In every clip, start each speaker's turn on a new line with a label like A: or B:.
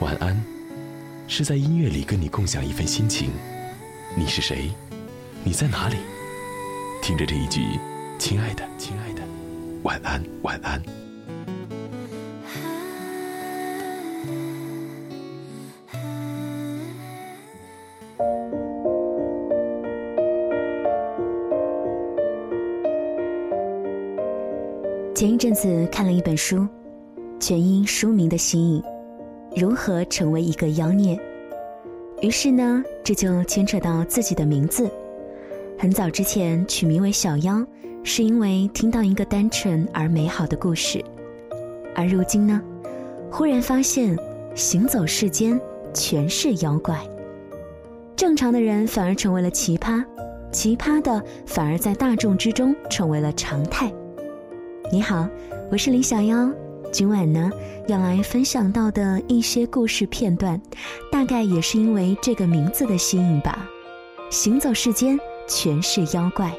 A: 晚安，是在音乐里跟你共享一份心情。你是谁？你在哪里？听着这一句，亲爱的，亲爱的，晚安，晚安。
B: 前一阵子看了一本书，全因书名的吸引，如何成为一个妖孽？于是呢，这就牵扯到自己的名字。很早之前取名为小妖，是因为听到一个单纯而美好的故事。而如今呢，忽然发现行走世间全是妖怪，正常的人反而成为了奇葩，奇葩的反而在大众之中成为了常态。你好，我是李小妖。今晚呢，要来分享到的一些故事片段，大概也是因为这个名字的吸引吧。行走世间全是妖怪，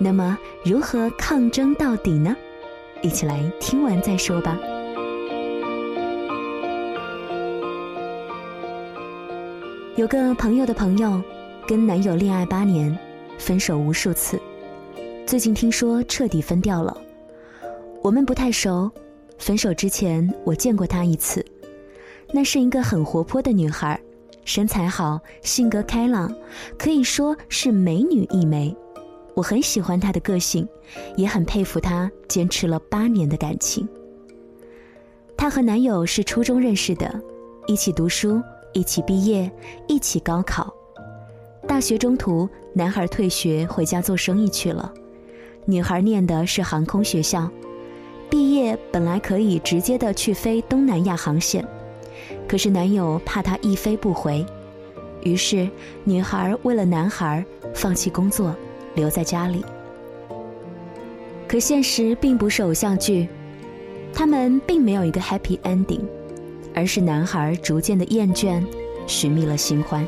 B: 那么如何抗争到底呢？一起来听完再说吧。有个朋友的朋友，跟男友恋爱八年，分手无数次，最近听说彻底分掉了。我们不太熟，分手之前我见过她一次，那是一个很活泼的女孩，身材好，性格开朗，可以说是美女一枚。我很喜欢她的个性，也很佩服她坚持了八年的感情。她和男友是初中认识的，一起读书，一起毕业，一起高考。大学中途，男孩退学回家做生意去了，女孩念的是航空学校。毕业本来可以直接的去飞东南亚航线，可是男友怕她一飞不回，于是女孩为了男孩放弃工作，留在家里。可现实并不是偶像剧，他们并没有一个 happy ending，而是男孩逐渐的厌倦，寻觅了新欢，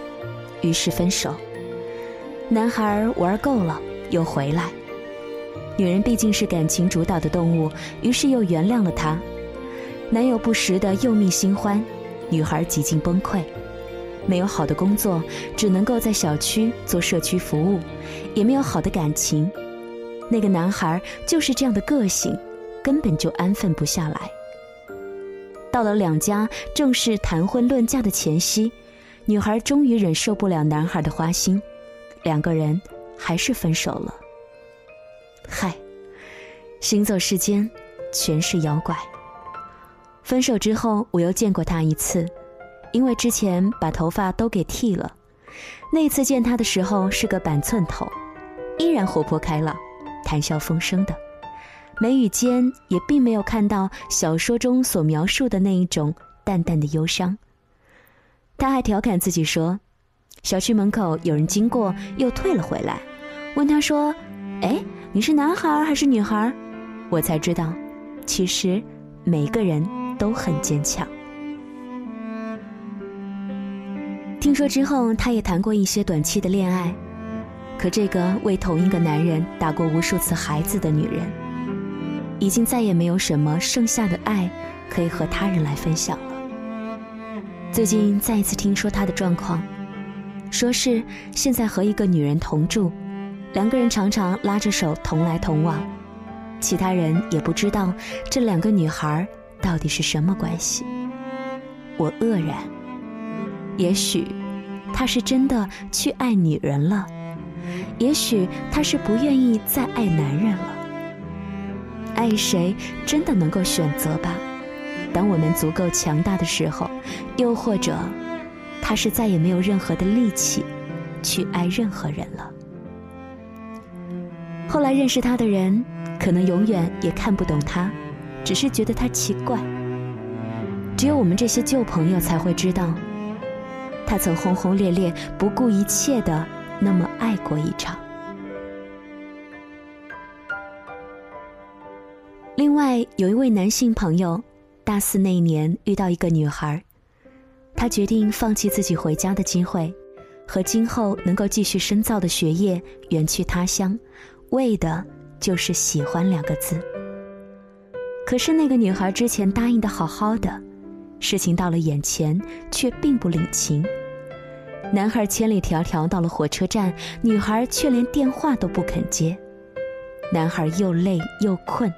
B: 于是分手。男孩玩够了，又回来。女人毕竟是感情主导的动物，于是又原谅了他。男友不时的又觅新欢，女孩几近崩溃，没有好的工作，只能够在小区做社区服务，也没有好的感情。那个男孩就是这样的个性，根本就安分不下来。到了两家正式谈婚论嫁的前夕，女孩终于忍受不了男孩的花心，两个人还是分手了。嗨，行走世间，全是妖怪。分手之后，我又见过他一次，因为之前把头发都给剃了。那次见他的时候是个板寸头，依然活泼开朗，谈笑风生的，眉宇间也并没有看到小说中所描述的那一种淡淡的忧伤。他还调侃自己说：“小区门口有人经过，又退了回来，问他说：‘哎。’”你是男孩还是女孩？我才知道，其实每个人都很坚强。听说之后，他也谈过一些短期的恋爱，可这个为同一个男人打过无数次孩子的女人，已经再也没有什么剩下的爱可以和他人来分享了。最近再一次听说他的状况，说是现在和一个女人同住。两个人常常拉着手同来同往，其他人也不知道这两个女孩到底是什么关系。我愕然，也许他是真的去爱女人了，也许他是不愿意再爱男人了。爱谁真的能够选择吧？当我们足够强大的时候，又或者他是再也没有任何的力气去爱任何人了。后来认识他的人，可能永远也看不懂他，只是觉得他奇怪。只有我们这些旧朋友才会知道，他曾轰轰烈烈、不顾一切的那么爱过一场。另外有一位男性朋友，大四那年遇到一个女孩，他决定放弃自己回家的机会，和今后能够继续深造的学业，远去他乡。为的就是喜欢两个字。可是那个女孩之前答应的好好的，事情到了眼前却并不领情。男孩千里迢迢到了火车站，女孩却连电话都不肯接。男孩又累又困，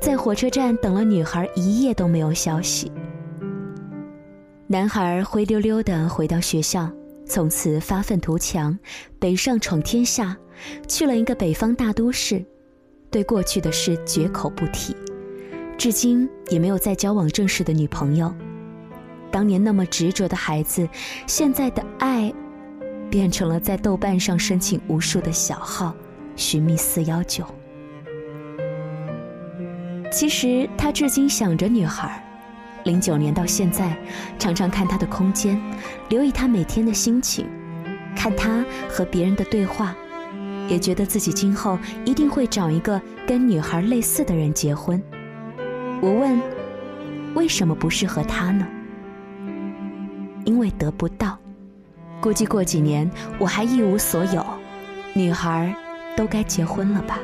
B: 在火车站等了女孩一夜都没有消息。男孩灰溜溜地回到学校，从此发愤图强，北上闯天下，去了一个北方大都市，对过去的事绝口不提，至今也没有再交往正式的女朋友。当年那么执着的孩子，现在的爱，变成了在豆瓣上申请无数的小号，寻觅四幺九。其实他至今想着女孩。零九年到现在，常常看她的空间，留意她每天的心情，看她和别人的对话，也觉得自己今后一定会找一个跟女孩类似的人结婚。我问，为什么不适合他呢？因为得不到。估计过几年我还一无所有，女孩都该结婚了吧？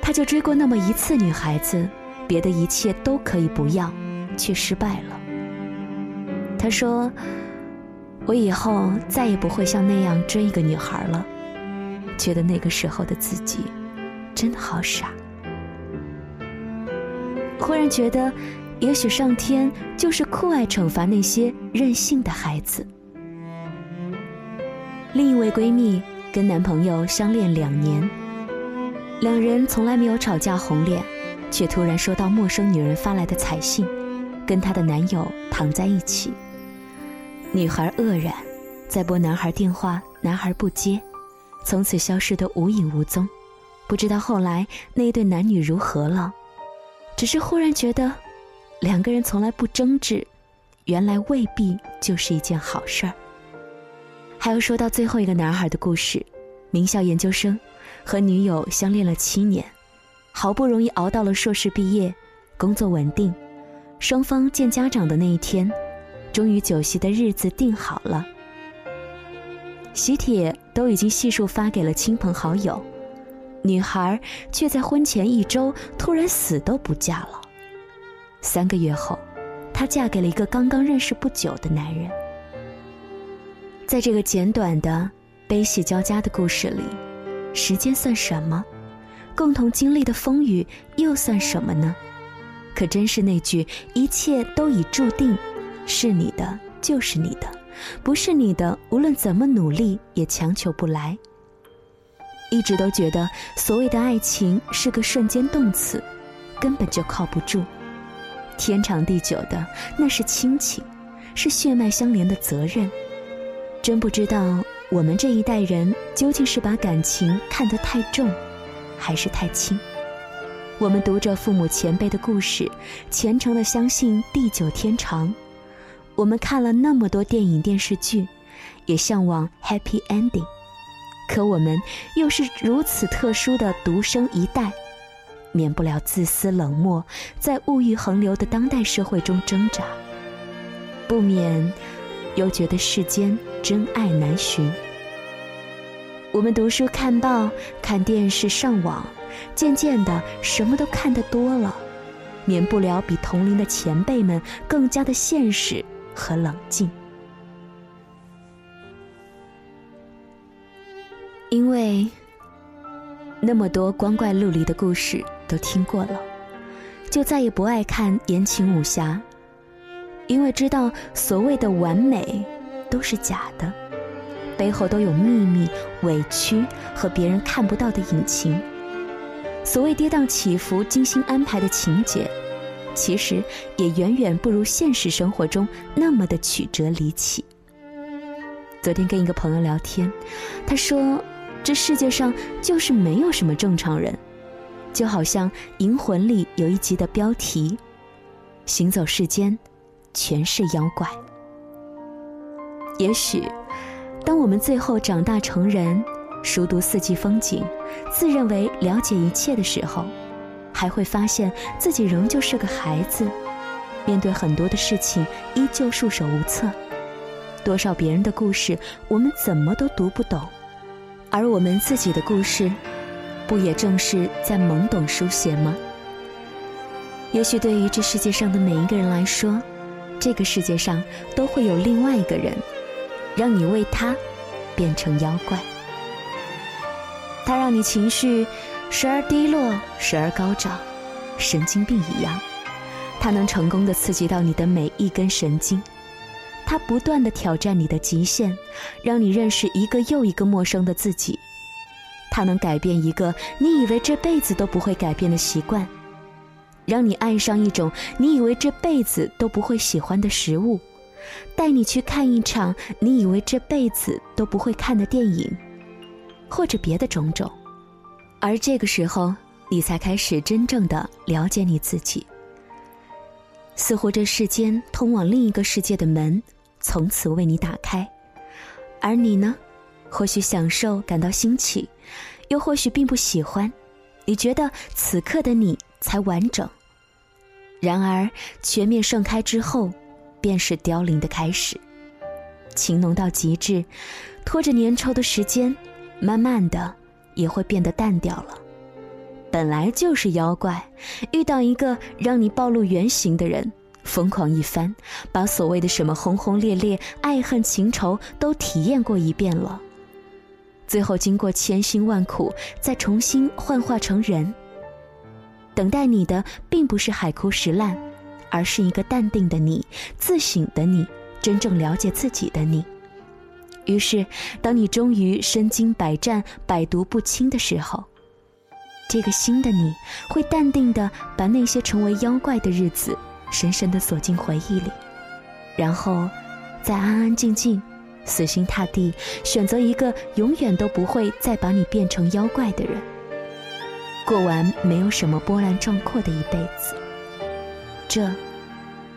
B: 他就追过那么一次女孩子。别的一切都可以不要，却失败了。他说：“我以后再也不会像那样追一个女孩了。”觉得那个时候的自己真好傻。忽然觉得，也许上天就是酷爱惩罚那些任性的孩子。另一位闺蜜跟男朋友相恋两年，两人从来没有吵架红脸。却突然收到陌生女人发来的彩信，跟她的男友躺在一起。女孩愕然，在拨男孩电话，男孩不接，从此消失得无影无踪。不知道后来那一对男女如何了，只是忽然觉得，两个人从来不争执，原来未必就是一件好事儿。还要说到最后一个男孩的故事，名校研究生，和女友相恋了七年。好不容易熬到了硕士毕业，工作稳定，双方见家长的那一天，终于酒席的日子定好了。喜帖都已经悉数发给了亲朋好友，女孩却在婚前一周突然死都不嫁了。三个月后，她嫁给了一个刚刚认识不久的男人。在这个简短的悲喜交加的故事里，时间算什么？共同经历的风雨又算什么呢？可真是那句“一切都已注定，是你的就是你的，不是你的，无论怎么努力也强求不来。”一直都觉得所谓的爱情是个瞬间动词，根本就靠不住。天长地久的那是亲情，是血脉相连的责任。真不知道我们这一代人究竟是把感情看得太重。还是太轻。我们读着父母前辈的故事，虔诚的相信地久天长。我们看了那么多电影电视剧，也向往 happy ending。可我们又是如此特殊的独生一代，免不了自私冷漠，在物欲横流的当代社会中挣扎，不免又觉得世间真爱难寻。我们读书、看报、看电视、上网，渐渐的什么都看得多了，免不了比同龄的前辈们更加的现实和冷静。因为那么多光怪陆离的故事都听过了，就再也不爱看言情武侠，因为知道所谓的完美都是假的。背后都有秘密、委屈和别人看不到的隐情。所谓跌宕起伏、精心安排的情节，其实也远远不如现实生活中那么的曲折离奇。昨天跟一个朋友聊天，他说：“这世界上就是没有什么正常人，就好像《银魂》里有一集的标题：‘行走世间，全是妖怪’。也许。”当我们最后长大成人，熟读四季风景，自认为了解一切的时候，还会发现自己仍旧是个孩子，面对很多的事情依旧束手无策。多少别人的故事，我们怎么都读不懂，而我们自己的故事，不也正是在懵懂书写吗？也许对于这世界上的每一个人来说，这个世界上都会有另外一个人，让你为他变成妖怪。他让你情绪时而低落，时而高涨，神经病一样。它能成功的刺激到你的每一根神经，它不断的挑战你的极限，让你认识一个又一个陌生的自己。它能改变一个你以为这辈子都不会改变的习惯。让你爱上一种你以为这辈子都不会喜欢的食物，带你去看一场你以为这辈子都不会看的电影，或者别的种种，而这个时候，你才开始真正的了解你自己。似乎这世间通往另一个世界的门从此为你打开，而你呢，或许享受感到新奇，又或许并不喜欢。你觉得此刻的你。才完整。然而，全面盛开之后，便是凋零的开始。情浓到极致，拖着粘稠的时间，慢慢的也会变得淡掉了。本来就是妖怪，遇到一个让你暴露原形的人，疯狂一番，把所谓的什么轰轰烈烈、爱恨情仇都体验过一遍了，最后经过千辛万苦，再重新幻化成人。等待你的并不是海枯石烂，而是一个淡定的你、自省的你、真正了解自己的你。于是，当你终于身经百战、百毒不侵的时候，这个新的你会淡定的把那些成为妖怪的日子深深的锁进回忆里，然后，再安安静静、死心塌地选择一个永远都不会再把你变成妖怪的人。过完没有什么波澜壮阔的一辈子，这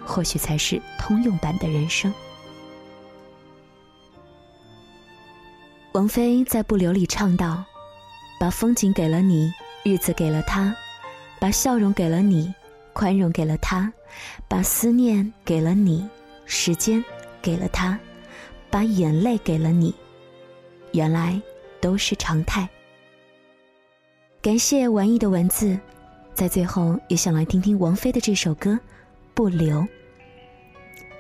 B: 或许才是通用版的人生。王菲在《不留》里唱道：“把风景给了你，日子给了他，把笑容给了你，宽容给了他，把思念给了你，时间给了他，把眼泪给了你，原来都是常态。”感谢玩意的文字，在最后也想来听听王菲的这首歌《不留》。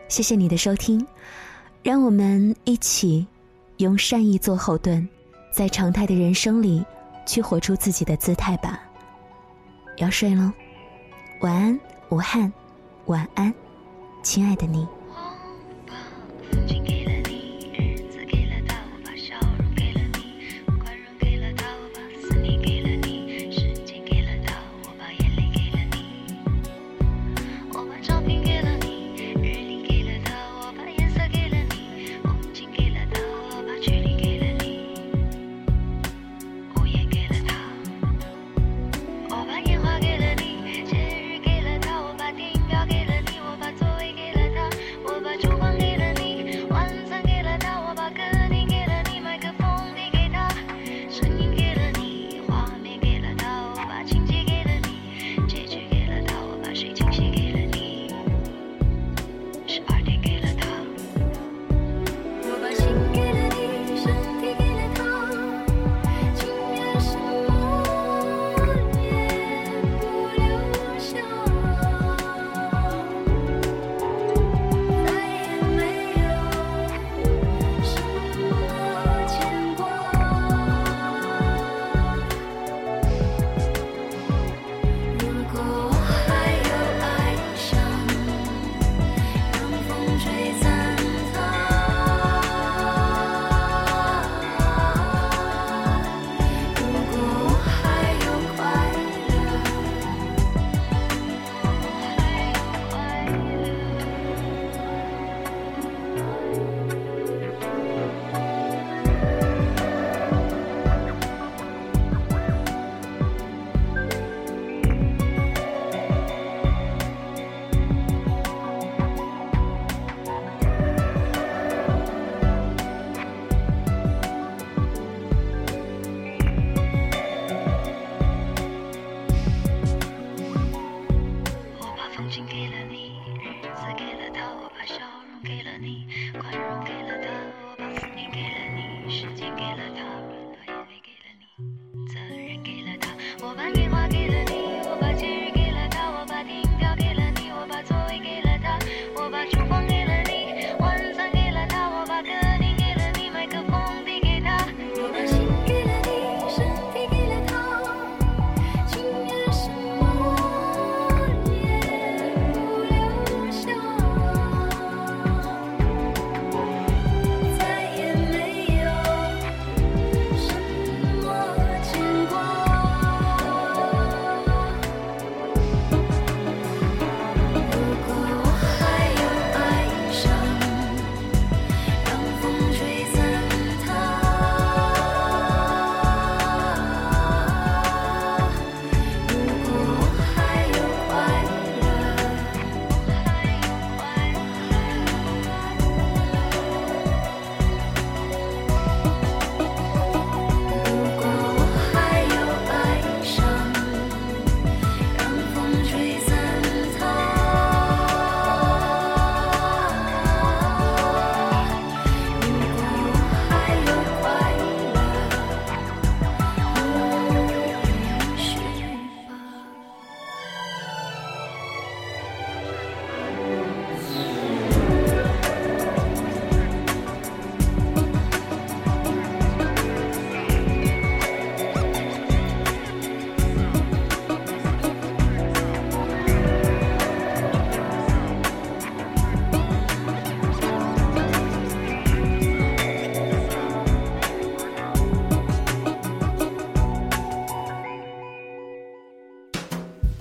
B: 谢谢你的收听，让我们一起用善意做后盾，在常态的人生里去活出自己的姿态吧。要睡喽，晚安，武汉，晚安，亲爱的你。